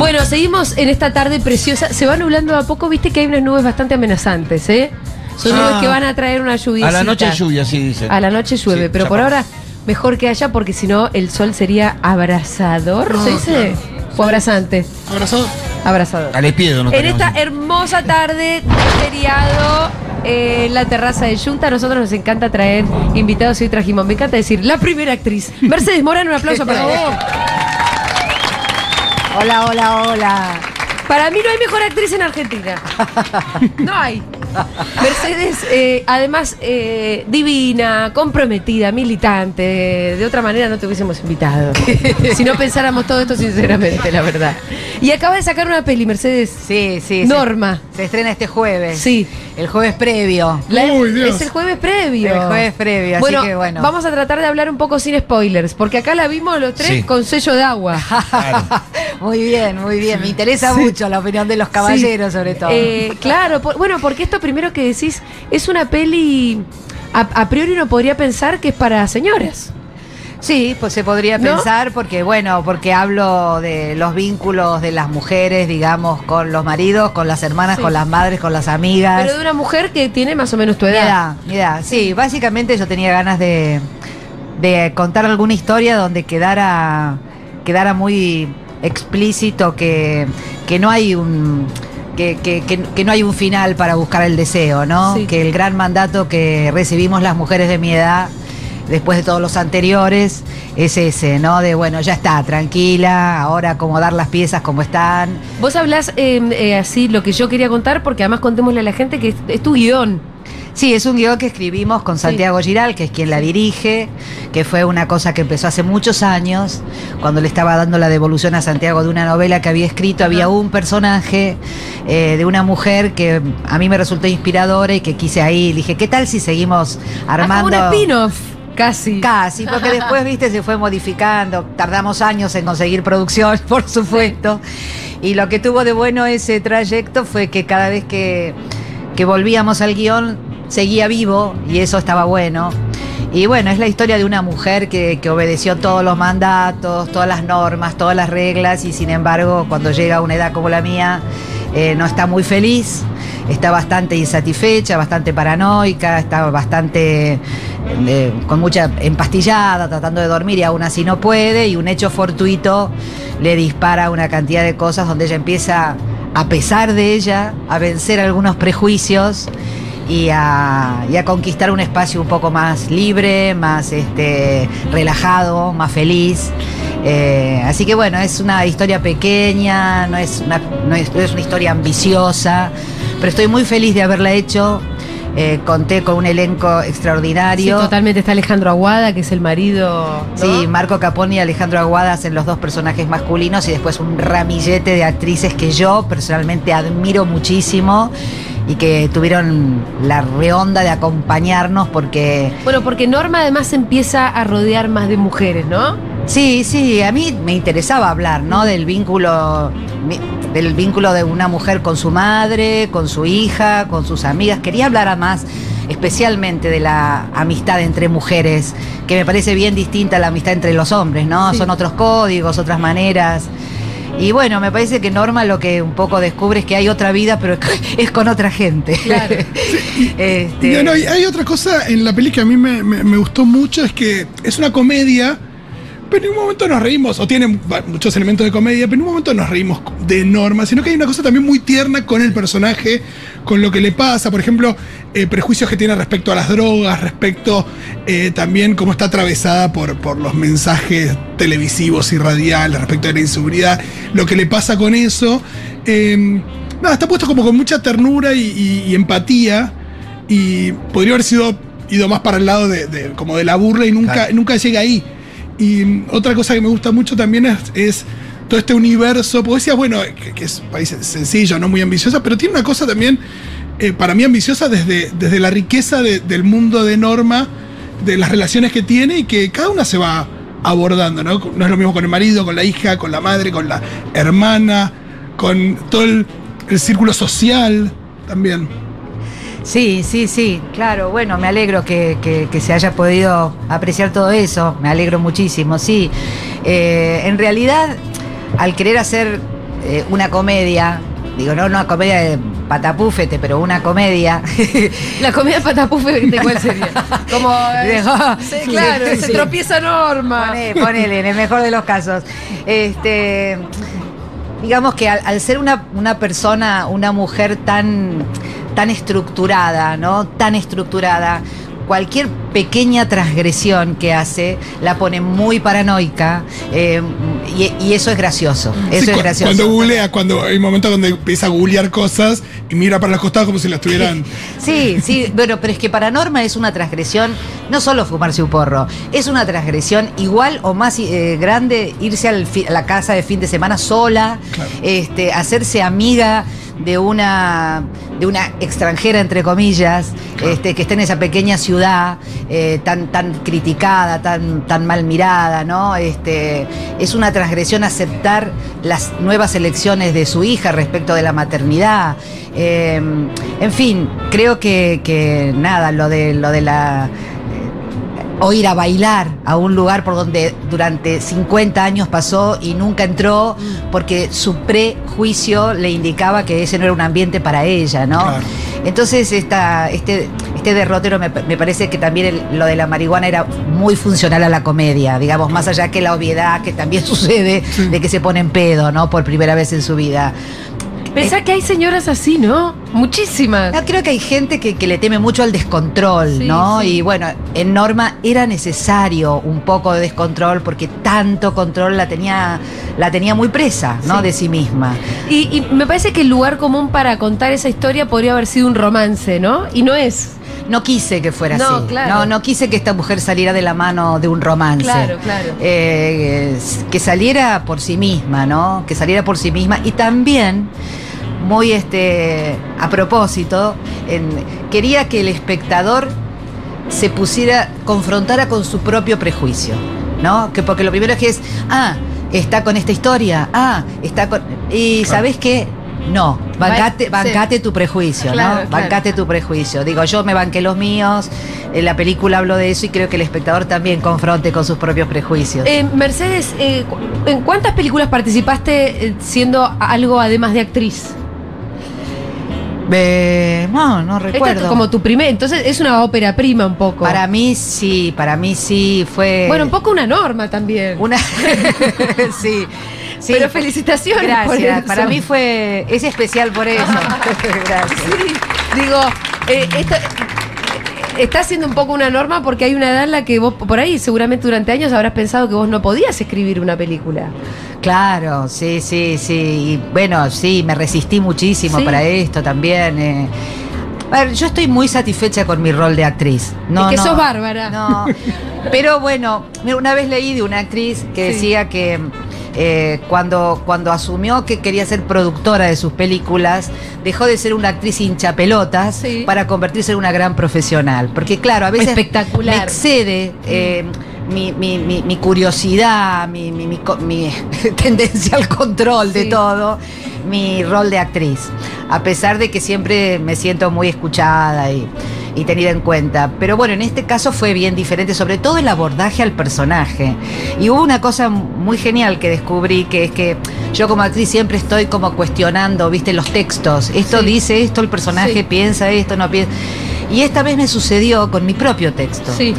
Bueno, seguimos en esta tarde preciosa. Se va nublando a poco, viste que hay unas nubes bastante amenazantes, ¿eh? Son Ah. nubes que van a traer una lluvia. A la noche lluvia, sí dicen. A la noche llueve, Sí, pero por ahora mejor que haya porque si no el sol sería abrasador, No, ¿se dice? O abrazante. Abrazado. Abrazador. Al espiedo no En esta hermosa tarde de feriado eh, en la terraza de Junta, a nosotros nos encanta traer invitados y hoy trajimos, me encanta decir, la primera actriz. Mercedes Morán, un aplauso para vos. Hola, hola, hola. Para mí no hay mejor actriz en Argentina. No hay. Mercedes, eh, además, eh, divina, comprometida, militante. De otra manera no te hubiésemos invitado. si no pensáramos todo esto sinceramente, la verdad. Y acaba de sacar una peli, Mercedes. Sí, sí. Norma. Se, se estrena este jueves. Sí. El jueves previo. La- Uy, Dios. Es el jueves previo. El jueves previo, así bueno, que bueno. Vamos a tratar de hablar un poco sin spoilers, porque acá la vimos los tres Sí. con sello de agua. Claro. Muy bien, muy bien. Me interesa mucho la opinión de los caballeros, Sí. sobre todo. Eh, claro, por- bueno, porque esto primero que decís es una peli. A, a priori uno podría pensar que es para señoras. Sí, pues se podría ¿No? pensar porque, bueno, porque hablo de los vínculos de las mujeres, digamos, con los maridos, con las hermanas, Sí. con las madres, con las amigas. Pero de una mujer que tiene más o menos tu Mi edad. edad, mi edad. Sí, básicamente yo tenía ganas de, de contar alguna historia donde quedara, quedara muy explícito que, que no hay un. Que, que- que- que no hay un final para buscar el deseo, ¿no? Sí. Que el gran mandato que recibimos las mujeres de mi edad, después de todos los anteriores, es ese, ¿no? De bueno, ya está, tranquila, ahora acomodar las piezas como están. Vos hablás eh, eh, así lo que yo quería contar, porque además contémosle a la gente que es, es tu guion. Sí, es un guion que escribimos con Santiago Giral, que es quien la dirige, que fue una cosa que empezó hace muchos años, cuando le estaba dando la devolución a Santiago de una novela que había escrito, había un personaje eh, de una mujer que a mí me resultó inspiradora y que quise ahí, dije, ¿qué tal si seguimos Ah, armando... como un spin-off, casi. Casi, porque después, viste, se fue modificando. Tardamos años en conseguir producción, por supuesto. Y lo que tuvo de bueno ese trayecto fue que cada vez que, que volvíamos al guion, seguía vivo y eso estaba bueno. Y bueno, es la historia de una mujer que, que obedeció todos los mandatos, todas las normas, todas las reglas y sin embargo cuando llega a una edad como la mía eh, no está muy feliz, está bastante insatisfecha, bastante paranoica, está bastante con mucha empastillada, tratando de dormir y aún así no puede y un hecho fortuito le dispara una cantidad de cosas donde ella empieza, a pesar de ella, a vencer algunos prejuicios y a, y a conquistar un espacio un poco más libre, más este, relajado, más feliz. Eh, así que bueno, es una historia pequeña, no es una, no es, no es una historia ambiciosa, pero estoy muy feliz de haberla hecho. Eh, conté con un elenco Sí, extraordinario. totalmente está Alejandro Aguada, que es el marido. ¿no? Sí, Marco Caponi y Alejandro Aguada hacen los dos personajes masculinos y después un ramillete de actrices que yo personalmente admiro muchísimo y que tuvieron la reonda de acompañarnos porque Bueno, porque Norma además empieza a rodear más de mujeres, ¿no? Sí, sí, a mí me interesaba hablar, ¿no? Del vínculo mi- del vínculo de una mujer con su madre, con su hija, con sus amigas. Quería hablar a más especialmente de la amistad entre mujeres, que me parece bien distinta a la amistad entre los hombres, ¿no? Sí. Son otros códigos, otras maneras. Y bueno, me parece que Norma lo que un poco descubre es que hay otra vida, pero es con otra gente. Claro. Este, bueno, y hay otra cosa en la peli que a mí me, me- me gustó mucho, es que es una comedia, pero en un momento nos reímos, o tiene muchos elementos de comedia, pero en un momento nos reímos de Norma, sino que hay una cosa también muy tierna con el personaje, con lo que le pasa, por ejemplo, eh, prejuicios que tiene respecto a las drogas, respecto eh, también cómo está atravesada por, por los mensajes televisivos y radiales, respecto a la inseguridad, lo que le pasa con eso. Eh, nada, está puesto como con mucha ternura y, y- y empatía y podría haber sido ido más para el lado de, de- como de la burla y nunca, Claro. nunca llega ahí. Y otra cosa que me gusta mucho también es, es todo este universo, decías, bueno, que, es un país sencillo, no muy ambiciosa, pero tiene una cosa también, eh, para mí ambiciosa desde, desde la riqueza de- del mundo de Norma, de las relaciones que tiene y que cada una se va abordando, ¿no? No es lo mismo con el marido, con la hija, con la madre, con la hermana, con todo el, el círculo social también. Sí, sí, sí, claro. Bueno, me alegro que, que- que se haya podido apreciar todo eso. Me alegro muchísimo, sí. Eh, en realidad, al querer hacer eh, una comedia, digo, no una comedia de patapúfete, pero una comedia. La comida patapufe, ¿de cuál sería? Como. eh, sí, claro, se Sí. tropieza Norma. Pone- ponele, en el mejor de los casos. Este, digamos que al, al ser una, una persona, una mujer tan, tan estructurada, ¿no? Tan estructurada, cualquier pequeña transgresión que hace la pone muy paranoica eh, y, y eso es gracioso. Eso Sí, es gracioso. Cuando googlea, cuando hay momentos donde empieza a googlear cosas y mira para los costados como si la estuvieran. Sí, sí, bueno, pero es que para Norma es una transgresión, no solo fumarse un porro, es una transgresión igual o más eh, grande irse al a la casa de fin de semana sola, Claro. este, hacerse amiga de una de una extranjera entre comillas este, que está en esa pequeña ciudad eh, tan tan criticada tan tan mal mirada no este es una transgresión aceptar las nuevas elecciones de su hija respecto de la maternidad. Eh, en fin creo que, que nada lo de lo de la o ir a bailar a un lugar por donde durante 50 años pasó y nunca entró porque su prejuicio le indicaba que ese no era un ambiente para ella, ¿no? Claro. Entonces esta, este, este derrotero me, me parece que también el- lo de la marihuana era muy funcional a la comedia, digamos, más allá que la obviedad que también sucede de que se pone en pedo, ¿no? Por primera vez en su vida. Pensá que hay señoras así, ¿no? Muchísimas. No, creo que hay gente que, que le teme mucho al descontrol, Sí, ¿no? sí. Y bueno, en Norma era necesario un poco de descontrol porque tanto control la tenía, la tenía muy presa, ¿no? Sí. De sí misma. Y, y me parece que el lugar común para contar esa historia podría haber sido un romance, ¿no? Y no es. No quise que fuera No, así. claro. No, no quise que esta mujer saliera de la mano de un romance. Claro, claro. Eh, que saliera por sí misma, ¿no? Que saliera por sí misma. Y también, muy este, a propósito, en- quería que el espectador se pusiera, confrontara con su propio prejuicio, ¿no? Que porque lo primero es que es, ah, está con esta historia, ah, está con. Y ¿sabés qué? No, bancate, sí. bancate tu prejuicio, Claro, ¿no? claro. Bancate tu prejuicio. Digo, yo me banqué los míos, en la película hablo de eso y creo que el espectador también confronte con sus propios prejuicios. Eh, Mercedes, eh, ¿en cuántas películas participaste eh, siendo algo además de actriz? Eh, no, no Esta es recuerdo. como tu primer, entonces es una ópera prima un poco. Para mí sí, para mí sí fue. Bueno, un poco una norma también. Una. sí. sí. Pero felicitaciones Gracias. Para mí fue. Es especial por eso. Gracias. Sí, digo, eh, esto- está siendo un poco una norma porque hay una edad en la que vos, por ahí, seguramente durante años habrás pensado que vos no podías escribir una película. Claro, sí, sí, sí. Y bueno, sí, me resistí muchísimo Sí. para esto también. eh. A ver, yo estoy muy satisfecha con mi rol de actriz. No, Es que no, sos bárbara. No. Pero bueno, una vez leí de una actriz que Sí. decía que eh, cuando, cuando asumió que quería ser productora de sus películas, dejó de ser una actriz hincha pelotas Sí. para convertirse en una gran profesional. Porque claro, a veces Espectacular. me excede eh, mi, mi- mi- mi curiosidad, mi, tendencia al control de todo, mi rol de actriz. A pesar de que siempre me siento muy escuchada y, y tenida en cuenta. Pero bueno, en este caso fue bien diferente, sobre todo el abordaje al personaje. Y hubo una cosa muy genial que descubrí, que es que yo como actriz siempre estoy como cuestionando, viste, los textos. Esto Sí. dice esto, el personaje Sí. piensa esto, no piensa. Y esta vez me sucedió con mi propio texto Sí.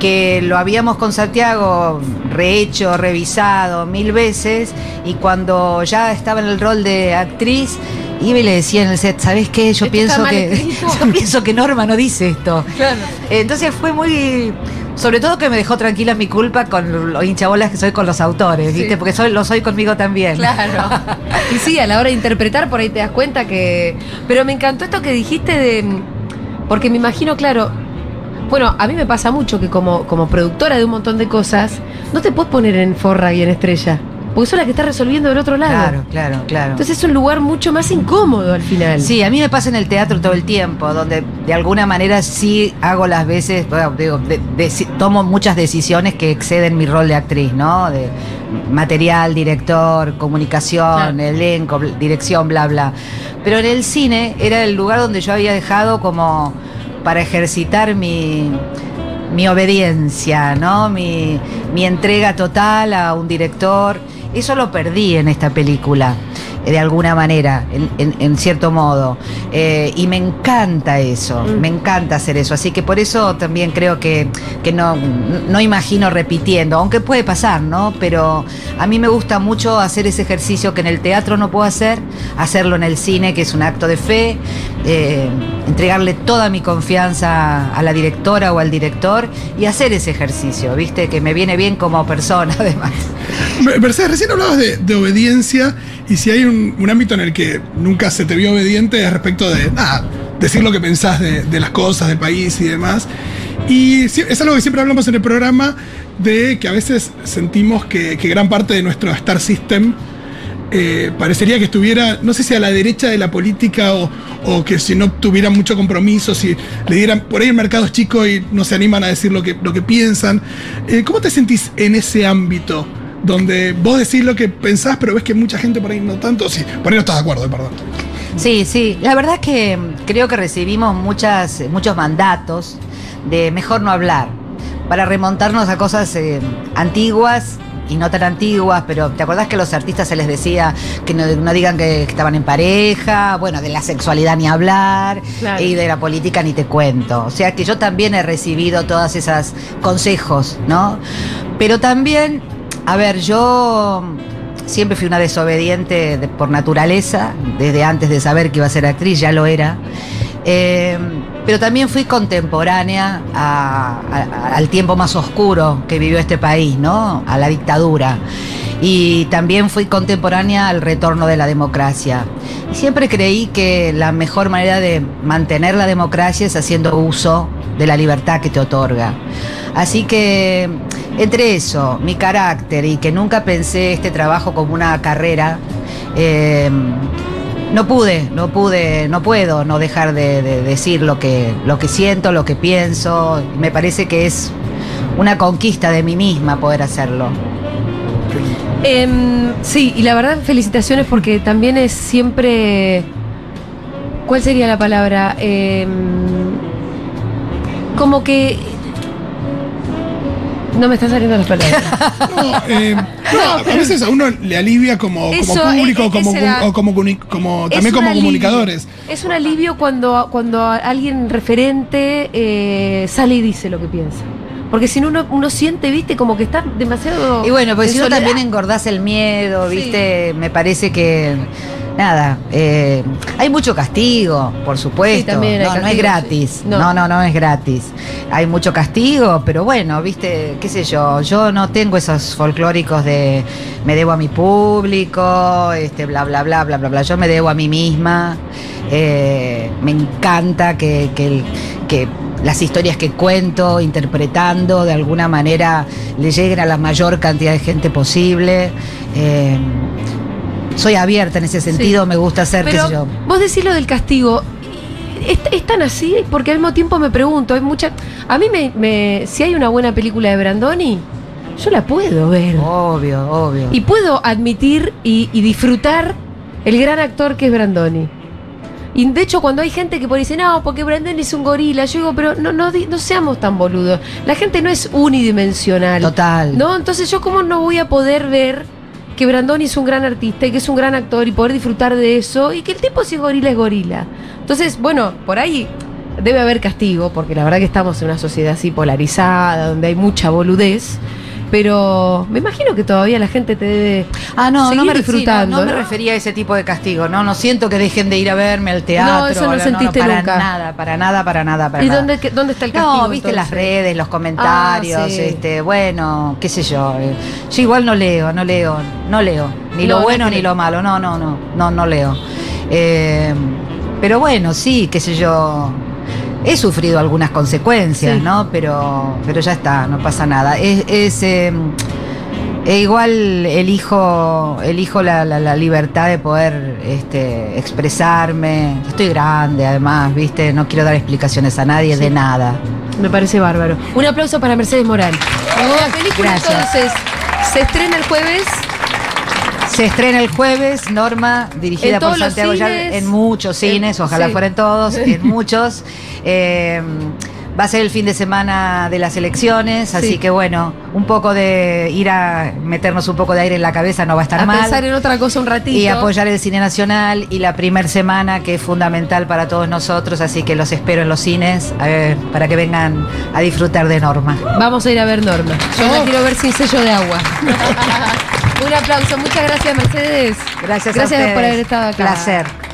que lo habíamos con Santiago rehecho, revisado mil veces y cuando ya estaba en el rol de actriz y le decía en el set, ¿sabes qué? Yo pienso que escrito". yo pienso que Norma no dice esto. Claro. Entonces fue muy sobre todo que me dejó tranquila mi culpa con lo hinchabolas que soy con los autores, Sí. ¿viste? Porque soy, lo soy conmigo también. Claro. Y sí, a la hora de interpretar, por ahí te das cuenta que. Pero me encantó esto que dijiste de. Porque me imagino, claro. Bueno, a mí me pasa mucho que como, como productora de un montón de cosas, no te puedes poner en forra y en estrella. Porque sos la que está resolviendo del otro lado. Claro, claro, claro. Entonces es un lugar mucho más incómodo al final. Sí, a mí me pasa en el teatro todo el tiempo, donde de alguna manera sí hago las veces, bueno, digo, de- de- tomo muchas decisiones que exceden mi rol de actriz, ¿no? De material, director, comunicación, Claro. elenco, dirección, bla, bla. Pero en el cine era el lugar donde yo había dejado como para ejercitar mi, mi obediencia, ¿no? Mi, mi entrega total a un director. Eso lo perdí en esta película, de alguna manera, en, en- en cierto modo. Eh, y me encanta eso, Mm. me encanta hacer eso. Así que por eso también creo que, que no, no imagino repitiendo, aunque puede pasar, ¿no? Pero a mí me gusta mucho hacer ese ejercicio que en el teatro no puedo hacer, hacerlo en el cine, que es un acto de fe, eh, entregarle toda mi confianza a la directora o al director y hacer ese ejercicio, ¿viste? Que me viene bien como persona, además. Me- Mercedes, recién hablabas de, de obediencia y si hay un, un ámbito en el que nunca se te vio obediente es respecto de, decir lo que pensás de, las cosas, del país y demás. Y es algo que siempre hablamos en el programa de que a veces sentimos que, que gran parte de nuestro Star System eh, parecería que estuviera, no sé si a la derecha de la política o, o que si no tuviera mucho compromiso, si le dieran, por ahí el mercado es chico y no se animan a decir lo que, lo que piensan. Eh, ¿Cómo te sentís en ese ámbito? Donde vos decís lo que pensás, pero ves que mucha gente por ahí no tanto. Sí, por ahí no estás de acuerdo, perdón. Sí, sí. La verdad es que mm, creo que recibimos muchas, muchos mandatos de mejor no hablar, para remontarnos a cosas eh, antiguas y no tan antiguas, pero ¿te acordás que a los artistas se les decía que no, no digan que estaban en pareja? Bueno, de la sexualidad ni hablar Claro. y de la política ni te cuento. O sea que yo también he recibido todas esas consejos, ¿no? Pero también, a ver, yo siempre fui una desobediente de- por naturaleza, desde antes de saber que iba a ser actriz, ya lo era. Eh, pero también fui contemporánea al tiempo más oscuro que vivió este país, ¿no? A la dictadura. Y también fui contemporánea al retorno de la democracia. Y siempre creí que la mejor manera de mantener la democracia es haciendo uso de la libertad que te otorga. Así que entre eso, mi carácter y que nunca pensé este trabajo como una carrera, eh, no pude, no pude, no puedo no dejar de, de decir lo que, lo que siento, lo que pienso. Me parece que es una conquista de mí misma poder hacerlo. Em, sí, y la verdad, felicitaciones porque también es siempre. ¿Cuál sería la palabra? Em, como que. No me están saliendo las palabras. No, eh, no, a veces a uno le alivia como, público como, era- o como, también como alivio. comunicadores. Es un alivio cuando, cuando alguien referente eh, sale y dice lo que piensa. Porque si no, uno, uno siente, viste, como que está demasiado. Y bueno, pues si no también engordás el miedo, Sí. ¿viste? Me parece que. Nada, eh, hay mucho castigo, por supuesto. Sí, también hay no, no es gratis. sí. No. No. no, no, es gratis. Hay mucho castigo, pero bueno, viste, qué sé yo, yo no tengo esos folclóricos de me debo a mi público, este, bla, bla, bla, bla, bla, bla. Yo me debo a mí misma. Eh, me encanta que, que el- que las historias que cuento, interpretando, de alguna manera le lleguen a la mayor cantidad de gente posible. Eh, soy abierta en ese sentido, me gusta hacer, qué Pero sé yo. vos decís lo del castigo. ¿Es, es tan así? Porque al mismo tiempo me pregunto, hay mucha. A mí me, me- si hay una buena película de Brandoni, yo la puedo ver. Obvio, obvio. Y puedo admitir y, y disfrutar el gran actor que es Brandoni. Y de hecho, cuando hay gente que por dice, no, porque Brandoni es un gorila, yo digo, pero no, no seamos tan boludos. La gente no es unidimensional. Total. ¿No? Entonces, ¿yo cómo no voy a poder ver que Brandoni es un gran artista y que es un gran actor y poder disfrutar de eso y que el tipo si es gorila es gorila? Entonces, bueno, por ahí debe haber castigo, porque la verdad que estamos en una sociedad así polarizada, donde hay mucha boludez. Pero me imagino que todavía la gente te debe Ah, no, no me, sí, disfrutando. no, no me refería a ese tipo de castigo. No, no siento que dejen de ir a verme al teatro. No, eso no la- sentiste para nunca. nada, para nada, para nada, para ¿Y nada. dónde, dónde está el castigo? No, viste las redes, los comentarios, Ah, sí. este, bueno, qué sé yo. eh, Yo igual no leo, no leo, no leo. Ni lo no bueno ni lo malo, no, no, no, no, no leo. Eh, pero bueno, sí, qué sé yo. He sufrido algunas consecuencias, Sí. ¿no? Pero, pero ya está, no pasa nada. Es, es, eh, E igual elijo, elijo la, la- la libertad de poder este, expresarme. Estoy grande, además, ¿viste? No quiero dar explicaciones a nadie de nada. Me parece bárbaro. Un aplauso para Mercedes. La película gracias. entonces se estrena el jueves. Se estrena el jueves, Norma, dirigida por Santiago Yar, en muchos En- cines, ojalá sí. fueran todos, en muchos. Eh, va a ser el fin de semana de las elecciones, así Sí. que bueno, un poco de ir a meternos un poco de aire en la cabeza no va a estar A mal. pensar en otra cosa un ratito. y apoyar el cine nacional y la primer semana que es fundamental para todos nosotros, así que los espero en los cines para que vengan a disfrutar de Norma. Vamos a ir a ver Norma. Yo la quiero ver sin sello de agua. Un aplauso. Muchas gracias, Mercedes. Gracias, a Gracias ustedes. por haber estado acá. Placer.